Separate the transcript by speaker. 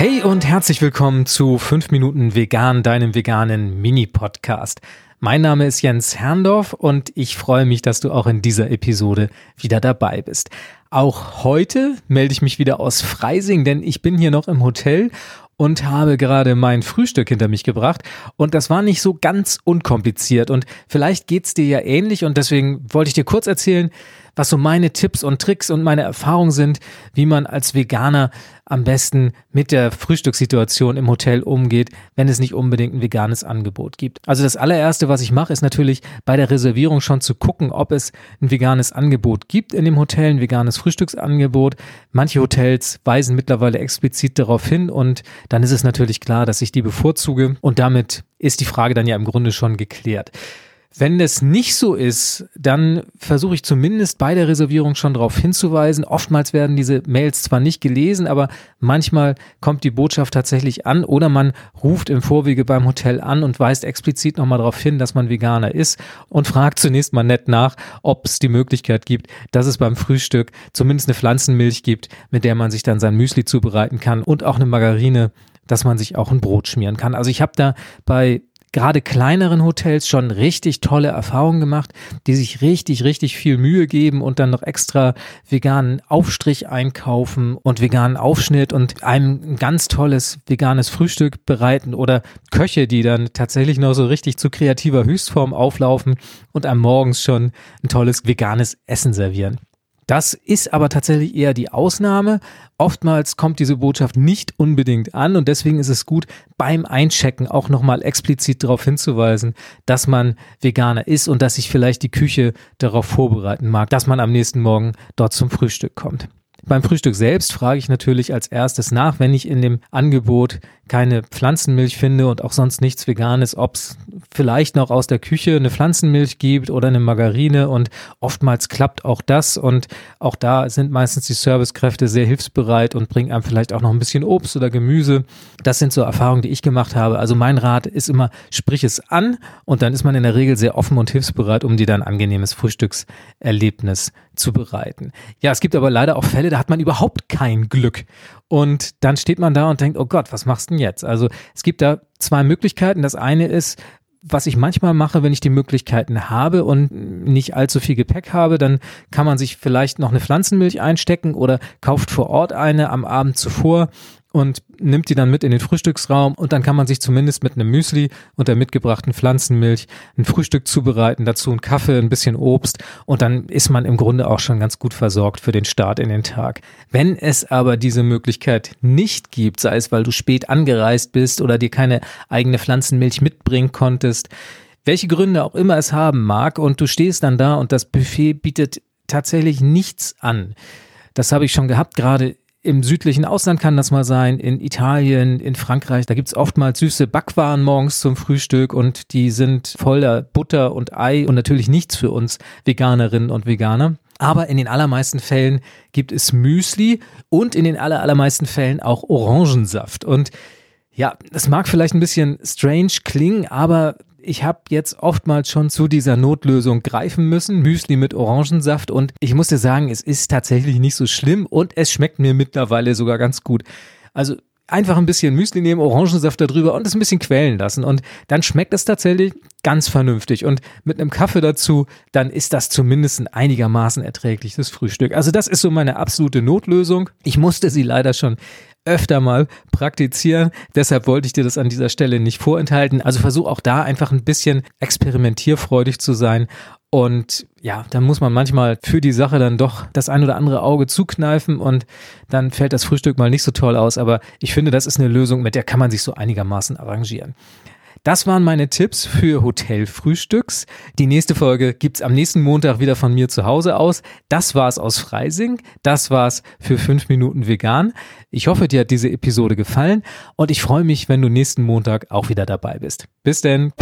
Speaker 1: Hey und herzlich willkommen zu 5 Minuten Vegan, deinem veganen Mini-Podcast. Mein Name ist Jens Herrndorf und ich freue mich, dass du auch in dieser Episode wieder dabei bist. Auch heute melde ich mich wieder aus Freising, denn ich bin hier noch im Hotel und habe gerade mein Frühstück hinter mich gebracht. Und das war nicht so ganz unkompliziert. Und vielleicht geht's dir ja ähnlich. Und deswegen wollte ich dir kurz erzählen, was so meine Tipps und Tricks und meine Erfahrungen sind, wie man als Veganer am besten mit der Frühstückssituation im Hotel umgeht, wenn es nicht unbedingt ein veganes Angebot gibt. Also das allererste, was ich mache, ist natürlich bei der Reservierung schon zu gucken, ob es ein veganes Angebot gibt in dem Hotel, ein veganes Frühstücksangebot. Manche Hotels weisen mittlerweile explizit darauf hin und dann ist es natürlich klar, dass ich die bevorzuge und damit ist die Frage dann ja im Grunde schon geklärt. Wenn es nicht so ist, dann versuche ich zumindest bei der Reservierung schon darauf hinzuweisen. Oftmals werden diese Mails zwar nicht gelesen, aber manchmal kommt die Botschaft tatsächlich an oder man ruft im Vorwege beim Hotel an und weist explizit nochmal darauf hin, dass man Veganer ist und fragt zunächst mal nett nach, ob es die Möglichkeit gibt, dass es beim Frühstück zumindest eine Pflanzenmilch gibt, mit der man sich dann sein Müsli zubereiten kann und auch eine Margarine dass man sich auch ein Brot schmieren kann. Also ich habe da bei gerade kleineren Hotels schon richtig tolle Erfahrungen gemacht, die sich richtig, richtig viel Mühe geben und dann noch extra veganen Aufstrich einkaufen und veganen Aufschnitt und einem ein ganz tolles veganes Frühstück bereiten oder Köche, die dann tatsächlich noch so richtig zu kreativer Höchstform auflaufen und am Morgens schon ein tolles veganes Essen servieren. Das ist aber tatsächlich eher die Ausnahme. Oftmals kommt diese Botschaft nicht unbedingt an und deswegen ist es gut, beim Einchecken auch nochmal explizit darauf hinzuweisen, dass man Veganer ist und dass sich vielleicht die Küche darauf vorbereiten mag, dass man am nächsten Morgen dort zum Frühstück kommt. Beim Frühstück selbst frage ich natürlich als erstes nach, wenn ich in dem Angebot keine Pflanzenmilch finde und auch sonst nichts Veganes, ob es vielleicht noch aus der Küche eine Pflanzenmilch gibt oder eine Margarine und oftmals klappt auch das und auch da sind meistens die Servicekräfte sehr hilfsbereit und bringen einem vielleicht auch noch ein bisschen Obst oder Gemüse. Das sind so Erfahrungen, die ich gemacht habe. Also mein Rat ist immer, sprich es an und dann ist man in der Regel sehr offen und hilfsbereit, um dir dann ein angenehmes Frühstückserlebnis zu bereiten. Ja, es gibt aber leider auch Fälle, da hat man überhaupt kein Glück. Und dann steht man da und denkt, oh Gott, was machst du denn jetzt? Also es gibt da zwei Möglichkeiten. Das eine ist, was ich manchmal mache, wenn ich die Möglichkeiten habe und nicht allzu viel Gepäck habe, dann kann man sich vielleicht noch eine Pflanzenmilch einstecken oder kauft vor Ort eine am Abend zuvor und nimmt die dann mit in den Frühstücksraum und dann kann man sich zumindest mit einem Müsli und der mitgebrachten Pflanzenmilch ein Frühstück zubereiten, dazu ein Kaffee, ein bisschen Obst und dann ist man im Grunde auch schon ganz gut versorgt für den Start in den Tag. Wenn es aber diese Möglichkeit nicht gibt, sei es weil du spät angereist bist oder dir keine eigene Pflanzenmilch mitbringen konntest, welche Gründe auch immer es haben mag und du stehst dann da und das Buffet bietet tatsächlich nichts an. Das habe ich schon gehabt, gerade im südlichen Ausland kann das mal sein, in Italien, in Frankreich, da gibt's oftmals süße Backwaren morgens zum Frühstück und die sind voller Butter und Ei und natürlich nichts für uns Veganerinnen und Veganer. Aber in den allermeisten Fällen gibt es Müsli und in den aller, allermeisten Fällen auch Orangensaft. Und ja, das mag vielleicht ein bisschen strange klingen, aber ich habe jetzt oftmals schon zu dieser Notlösung greifen müssen, Müsli mit Orangensaft und ich muss dir sagen, es ist tatsächlich nicht so schlimm und es schmeckt mir mittlerweile sogar ganz gut. Also einfach ein bisschen Müsli nehmen, Orangensaft darüber und es ein bisschen quälen lassen und dann schmeckt es tatsächlich ganz vernünftig und mit einem Kaffee dazu, dann ist das zumindest ein einigermaßen erträgliches Frühstück. Also das ist so meine absolute Notlösung. Ich musste sie leider schon öfter mal praktizieren. Deshalb wollte ich dir das an dieser Stelle nicht vorenthalten. Also versuch auch da einfach ein bisschen experimentierfreudig zu sein. Und ja, dann muss man manchmal für die Sache dann doch das ein oder andere Auge zukneifen und dann fällt das Frühstück mal nicht so toll aus. Aber ich finde, das ist eine Lösung, mit der kann man sich so einigermaßen arrangieren. Das waren meine Tipps für Hotelfrühstücks. Die nächste Folge gibt's am nächsten Montag wieder von mir zu Hause aus. Das war's aus Freising. Das war's für fünf Minuten vegan. Ich hoffe, dir hat diese Episode gefallen und ich freue mich, wenn du nächsten Montag auch wieder dabei bist. Bis denn.